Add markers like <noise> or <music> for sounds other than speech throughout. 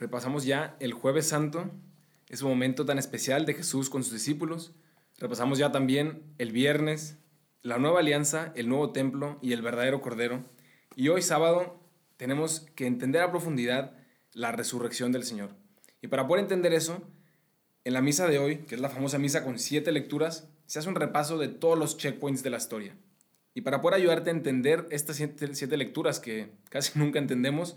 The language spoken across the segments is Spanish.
repasamos ya el jueves santo, ese momento tan especial de Jesús con sus discípulos. Repasamos ya también el viernes, la nueva alianza, el nuevo templo y el verdadero cordero. Y hoy sábado tenemos que entender a profundidad la resurrección del Señor. Y para poder entender eso, en la misa de hoy, que es la famosa misa con siete lecturas, se hace un repaso de todos los checkpoints de la historia. Y para poder ayudarte a entender estas siete, lecturas que casi <laughs> nunca entendemos,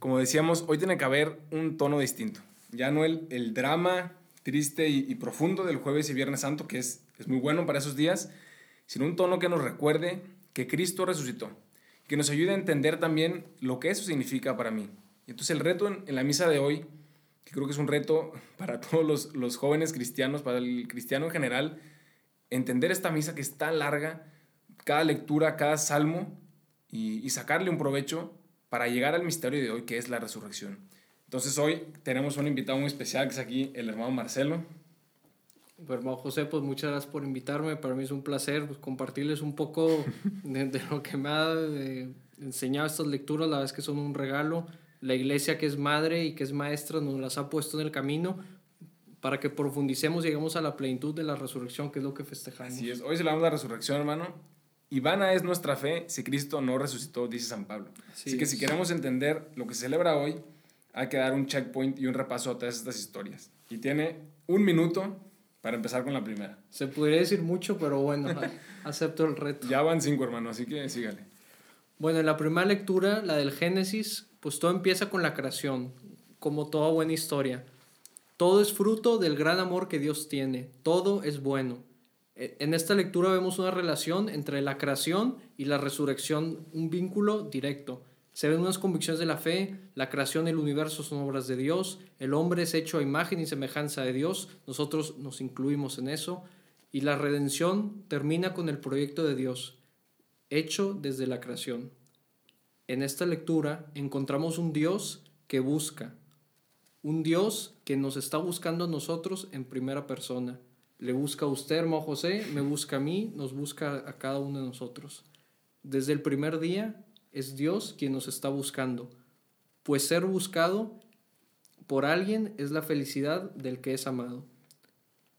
Como, decíamos, hoy tiene que haber un tono distinto. Ya no el, el drama triste y, profundo del jueves y viernes santo, que es, es muy bueno para esos días, sino un tono que nos recuerde que Cristo resucitó, que nos ayude a entender también lo que eso significa para mí. Y entonces el reto en, la misa de hoy, que creo que es un reto <laughs> para todos los, los jóvenes cristianos, para el cristiano en general, entender esta misa que es tan larga, cada lectura, cada salmo, y sacarle un provecho para llegar al misterio de hoy, que es la resurrección. Entonces hoy tenemos un invitado muy especial, que es aquí el hermano Marcelo. hermano José, pues muchas gracias por invitarme. Para mí es un placer pues, compartirles un poco <laughs> de, lo que me ha eh, enseñado estas lecturas. La verdad es que son un regalo. La iglesia que es madre y que es maestra nos las ha puesto en el camino para que profundicemos y lleguemos a la plenitud de la resurrección, que es lo que festejamos. Así es. Hoy celebramos la resurrección, hermano. Y vana es nuestra fe si Cristo no resucitó, dice San Pablo. Así, que si queremos entender lo que se celebra hoy, hay que dar un checkpoint y un repaso a todas estas historias. Y tiene un minuto para empezar con la primera. Se podría decir mucho, pero bueno, <laughs> acepto el reto. Ya van cinco, hermano, así que sígale. Bueno, en la primera lectura, la del Génesis, pues todo empieza con la creación, como toda buena historia. Todo es fruto del gran amor que Dios tiene, todo es bueno. E, en esta lectura vemos una relación entre la creación y la resurrección, un vínculo directo. Se ven unas convicciones de la fe, la creación y el universo son obras de Dios, el hombre es hecho a imagen y semejanza de Dios, nosotros nos incluimos en eso, y la redención termina con el proyecto de Dios, hecho desde la creación. En esta lectura encontramos un Dios que busca, un Dios que nos está buscando a nosotros en primera persona le busca a usted, hermano José, me busca a mí, nos busca a cada uno de nosotros. Desde el primer día es Dios quien nos está buscando, pues ser buscado por alguien es la felicidad del que es amado.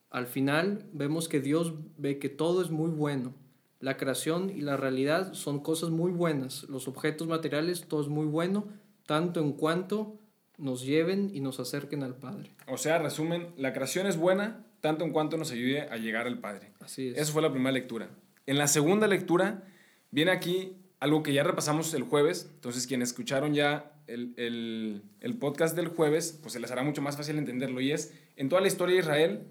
Al final vemos que Dios ve que todo es muy bueno. La creación y la realidad son cosas muy buenas. Los objetos materiales, todo es muy bueno, tanto en cuanto nos lleven y nos acerquen al Padre. O sea, resumen, la creación es buena, tanto en cuanto nos ayude a llegar al Padre. Así es. Esa fue la primera lectura. En la segunda lectura viene aquí algo que ya repasamos el jueves, entonces quienes escucharon ya el, el, el, podcast del jueves, pues se les hará mucho más fácil entenderlo, y es en toda la historia de Israel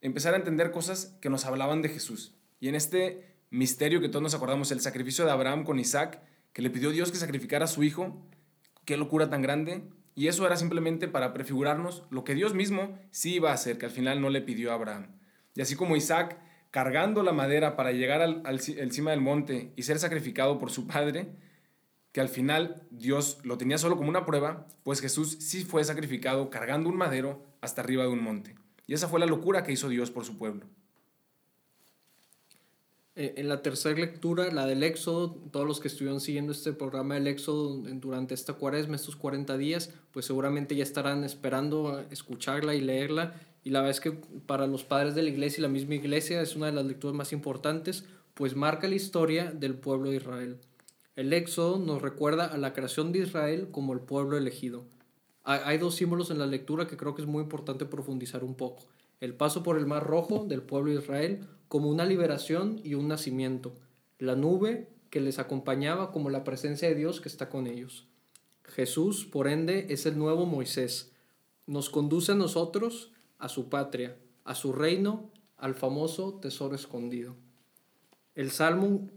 empezar a entender cosas que nos hablaban de Jesús. Y en este misterio que todos nos acordamos, el sacrificio de Abraham con Isaac, que le pidió Dios que sacrificara a su hijo, qué locura tan grande, y eso era simplemente para prefigurarnos lo que Dios mismo sí iba a hacer, que al final no le pidió a Abraham. Y así como Isaac, cargando la madera para llegar al, al, cima del monte y ser sacrificado por su padre, que al final Dios lo tenía solo como una prueba, pues Jesús sí fue sacrificado cargando un madero hasta arriba de un monte. Y esa fue la locura que hizo Dios por su pueblo. Eh, en la tercera lectura, la del Éxodo, todos los que estuvieron siguiendo este programa del Éxodo durante esta cuaresma, estos 40 días, pues seguramente ya estarán esperando escucharla y leerla. Y la verdad es que para los padres de la iglesia y la misma iglesia es una de las lecturas más importantes, pues marca la historia del pueblo de Israel. El Éxodo nos recuerda a la creación de Israel como el pueblo elegido. Hay dos símbolos en la lectura que creo que es muy importante profundizar un poco. El paso por el Mar Rojo del pueblo de Israel como una liberación y un nacimiento, la nube que les acompañaba como la presencia de Dios que está con ellos. Jesús, por ende, es el nuevo Moisés, nos conduce a nosotros, a su patria, a su reino, al famoso tesoro escondido. El salmo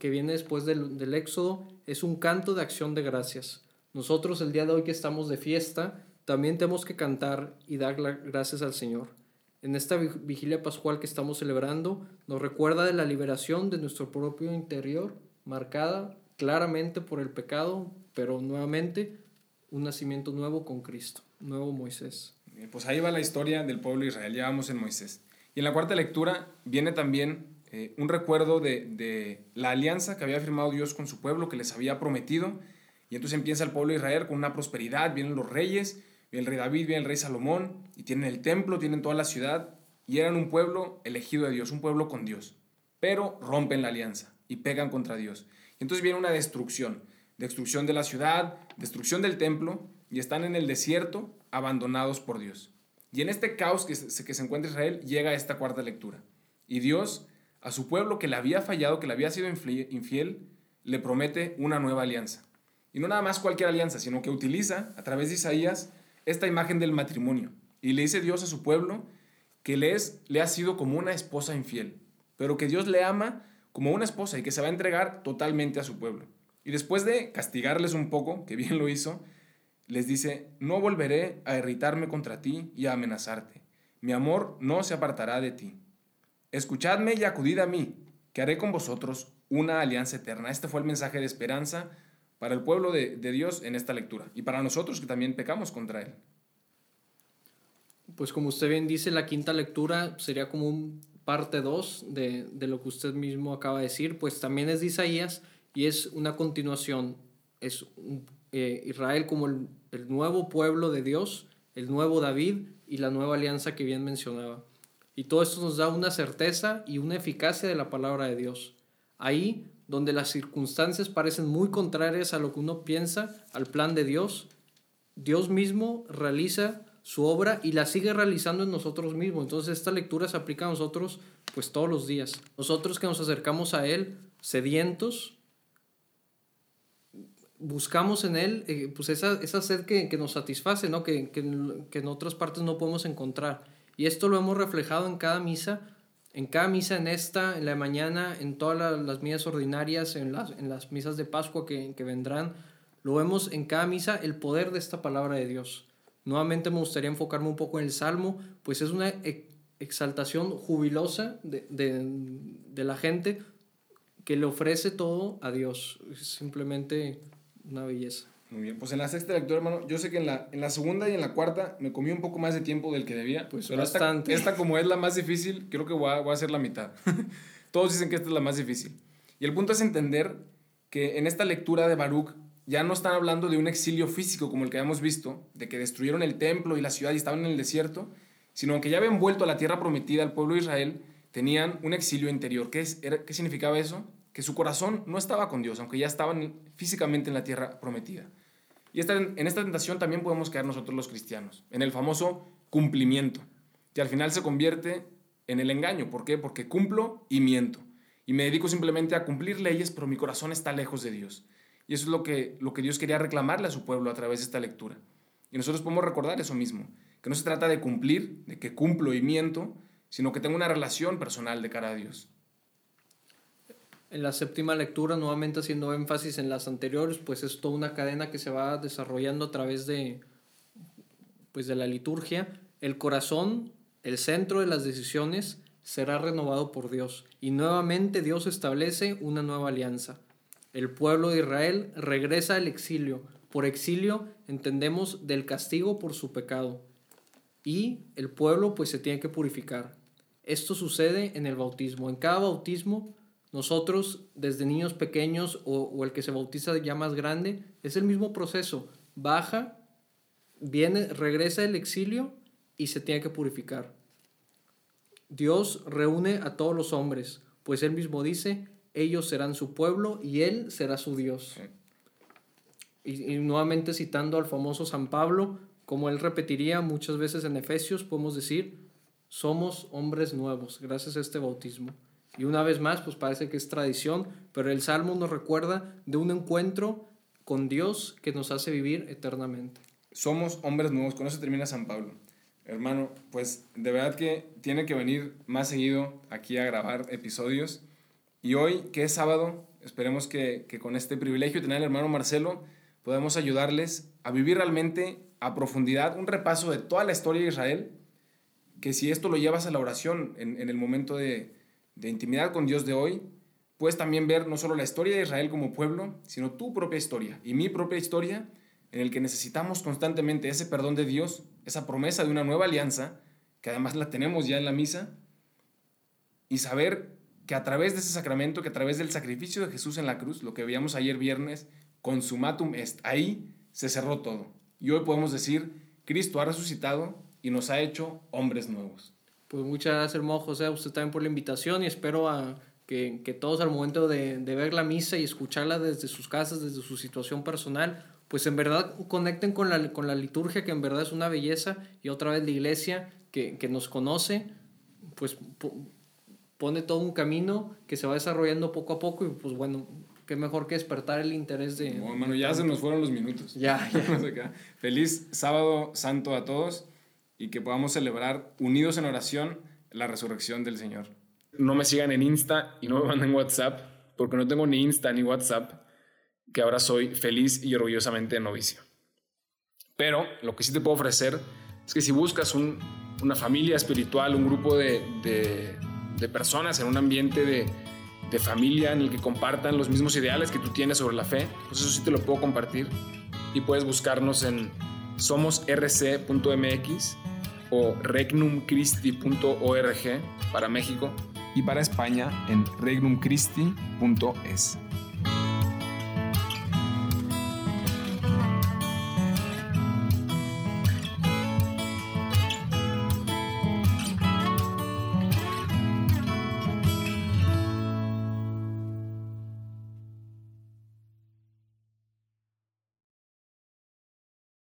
que viene después del, del Éxodo es un canto de acción de gracias. Nosotros el día de hoy que estamos de fiesta, también tenemos que cantar y dar gracias al Señor. En esta vigilia pascual que estamos celebrando, nos recuerda de la liberación de nuestro propio interior, marcada claramente por el pecado, pero nuevamente un nacimiento nuevo con Cristo, nuevo Moisés. Pues ahí va la historia del pueblo de Israel, ya vamos en Moisés. Y en la cuarta lectura viene también eh, un recuerdo de, de, la alianza que había firmado Dios con su pueblo, que les había prometido. Y entonces empieza el pueblo de Israel con una prosperidad, vienen los reyes, viene el rey David, viene el rey Salomón, y tienen el templo, tienen toda la ciudad, y eran un pueblo elegido de Dios, un pueblo con Dios. Pero rompen la alianza y pegan contra Dios. Y entonces viene una destrucción, destrucción de la ciudad, destrucción del templo, y están en el desierto abandonados por Dios. Y en este caos que se, que se encuentra Israel llega esta cuarta lectura. Y Dios a su pueblo que le había fallado, que le había sido infiel, le promete una nueva alianza. Y no nada más cualquier alianza, sino que utiliza a través de Isaías esta imagen del matrimonio. Y le dice Dios a su pueblo que le, le ha sido como una esposa infiel, pero que Dios le ama como una esposa y que se va a entregar totalmente a su pueblo. Y después de castigarles un poco, que bien lo hizo, les dice, no volveré a irritarme contra ti y a amenazarte. Mi amor no se apartará de ti. Escuchadme y acudid a mí, que haré con vosotros una alianza eterna. Este fue el mensaje de esperanza para el pueblo de, Dios en esta lectura y para nosotros que también pecamos contra Él. Pues como usted bien dice, la quinta lectura sería como un parte 2 de, lo que usted mismo acaba de decir, pues también es de Isaías y es una continuación. Es eh, Israel como el nuevo pueblo de Dios, el nuevo David y la nueva alianza que bien mencionaba. Y todo esto nos da una certeza y una eficacia de la palabra de Dios. Ahí donde las circunstancias parecen muy contrarias a lo que uno piensa, al plan de Dios, Dios mismo realiza su obra y la sigue realizando en nosotros mismos. Entonces esta lectura se aplica a nosotros pues todos los días. Nosotros que nos acercamos a Él sedientos, buscamos en Él eh, pues esa, esa sed que, que, nos satisface, ¿no? Que, que, que en otras partes no podemos encontrar. Y esto lo hemos reflejado en cada misa en cada misa, en esta, en la mañana, en todas las, misas ordinarias, en las, en las misas de Pascua que, que vendrán, lo vemos en cada misa el poder de esta palabra de Dios. Nuevamente me gustaría enfocarme un poco en el Salmo, pues es una exaltación jubilosa de, de, de, la gente que le ofrece todo a Dios. Es simplemente una belleza. Muy bien, pues en la sexta lectura, hermano, yo sé que en la, en la segunda y en la cuarta me comí un poco más de tiempo del que debía. Pues pero bastante. Esta, como es la más difícil, creo que voy a, voy a hacer la mitad. <laughs> Todos dicen que esta es la más difícil. Y el punto es entender que en esta lectura de Baruch ya no están hablando de un exilio físico como el que habíamos visto, de que destruyeron el templo y la ciudad y estaban en el desierto, sino que ya habían vuelto a la tierra prometida al pueblo de Israel, tenían un exilio interior. ¿Qué, es, ¿Qué significaba eso? Que su corazón no estaba con Dios, aunque ya estaban físicamente en la tierra prometida. Y esta, en esta tentación también podemos caer nosotros los cristianos, en el famoso cumplimiento, que al final se convierte en el engaño. ¿Por qué? Porque cumplo y miento. Y me dedico simplemente a cumplir leyes, pero mi corazón está lejos de Dios. Y eso es lo que, lo que Dios quería reclamarle a su pueblo a través de esta lectura. Y nosotros podemos recordar eso mismo, que no se trata de cumplir, de que cumplo y miento, sino que tengo una relación personal de cara a Dios. En la séptima lectura, nuevamente haciendo énfasis en las anteriores, pues es toda una cadena que se va desarrollando a través de, pues de la liturgia. El corazón, el centro de las decisiones, será renovado por Dios. Y nuevamente Dios establece una nueva alianza. El pueblo de Israel regresa al exilio. Por exilio entendemos del castigo por su pecado. Y el pueblo pues se tiene que purificar. Esto sucede en el bautismo. En cada bautismo nosotros, desde niños pequeños o, el que se bautiza ya más grande, es el mismo proceso. Baja, viene, regresa del exilio y se tiene que purificar. Dios reúne a todos los hombres, pues Él mismo dice, ellos serán su pueblo y Él será su Dios. Y, y, nuevamente citando al famoso San Pablo, como él repetiría muchas veces en Efesios, podemos decir, somos hombres nuevos gracias a este bautismo. Y una vez más, pues parece que es tradición, pero el Salmo nos recuerda de un encuentro con Dios que nos hace vivir eternamente. Somos hombres nuevos, con eso termina San Pablo. Hermano, pues de verdad que tiene que venir más seguido aquí a grabar episodios. Y hoy, que es sábado, esperemos que, que con este privilegio de tener al hermano Marcelo, podamos ayudarles a vivir realmente a profundidad un repaso de toda la historia de Israel, que si esto lo llevas a la oración en, en el momento de, de intimidad con Dios de hoy, puedes también ver no solo la historia de Israel como pueblo, sino tu propia historia y mi propia historia, en el que necesitamos constantemente ese perdón de Dios, esa promesa de una nueva alianza, que además la tenemos ya en la misa, y saber que a través de ese sacramento, que a través del sacrificio de Jesús en la cruz, lo que veíamos ayer viernes, consumatum est, ahí se cerró todo. Y hoy podemos decir, Cristo ha resucitado y nos ha hecho hombres nuevos. Pues muchas gracias, hermano José, a usted también por la invitación y espero a que, que todos al momento de, de, ver la misa y escucharla desde sus casas, desde su situación personal, pues en verdad conecten con la, con la liturgia, que en verdad es una belleza, y otra vez la iglesia que, que nos conoce, pues pone todo un camino que se va desarrollando poco a poco y pues bueno, qué mejor que despertar el interés de... No, hermano, ya se nos fueron los minutos. Ya, ya. <laughs> Feliz sábado santo a todos y que podamos celebrar unidos en oración la resurrección del Señor. No me sigan en Insta y no me manden WhatsApp, porque no tengo ni Insta ni WhatsApp, que ahora soy feliz y orgullosamente novicio. Pero lo que sí te puedo ofrecer es que si buscas un, una familia espiritual, un grupo de personas en un ambiente de, de familia en el que compartan los mismos ideales que tú tienes sobre la fe, pues eso sí te lo puedo compartir y puedes buscarnos en somosrc.mx o regnumchristi.org para México y para España en regnumchristi.es.